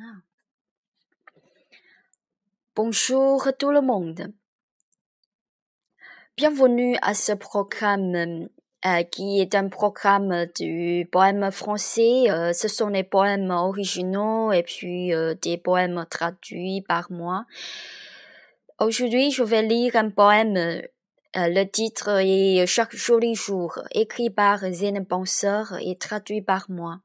Ah. Bonjour tout le monde. Bienvenue à ce programme euh, qui est un programme du poème français. Euh, ce sont des poèmes originaux et puis euh, des poèmes traduits par moi. Aujourd'hui, je vais lire un poème. le titre est Chaque joli jour, écrit par Zen Penseur et traduit par moi.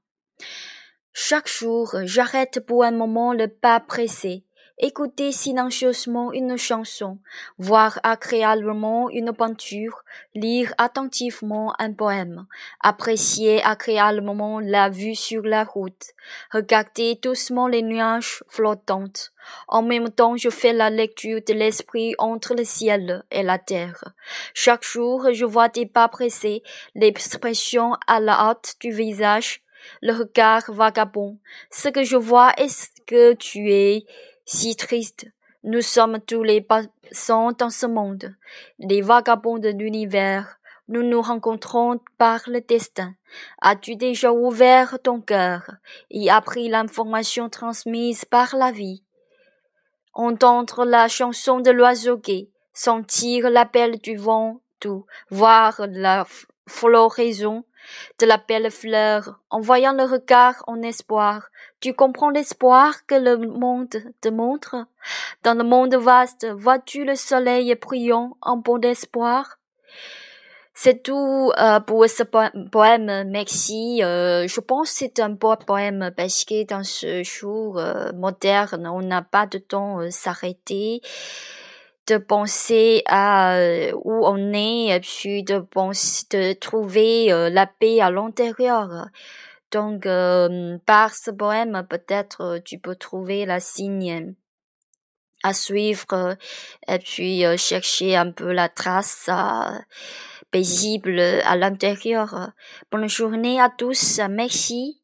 Chaque jour, j'arrête pour un moment le pas pressé écouter silencieusement une chanson, voir agréablement une peinture, lire attentivement un poème, apprécier agréablement la vue sur la route, regarder doucement les nuages flottants. En même temps, je fais la lecture de l'esprit entre le ciel et la terre. Chaque jour, je vois des pas pressés, l'expression à la hâte du visage, le regard vagabond. Ce que je vois est que tu es si triste. Nous sommes tous les passants dans ce monde, les vagabonds de l'univers. Nous nous rencontrons par le destin. As-tu déjà ouvert ton cœur et appris l'information transmise par la vie? Entendre la chanson de l'oiseau gai, sentir l'appel du vent doux, voir la floraison de la belle fleur, en voyant le regard en espoir. Tu comprends l'espoir que le monde te montre? Dans le monde vaste, vois-tu le soleil brillant en bon espoir? C'est tout euh, pour ce poème. Merci. Euh, je pense que c'est un beau poème parce que dans ce jour euh, moderne, on n'a pas de temps s'arrêter de penser à euh, où on est puis de penser, de trouver euh, la paix à l'intérieur. Donc, euh, par ce poème, peut-être tu peux trouver la signe à suivre et puis chercher un peu la trace paisible à l'intérieur. Bonne journée à tous. Merci.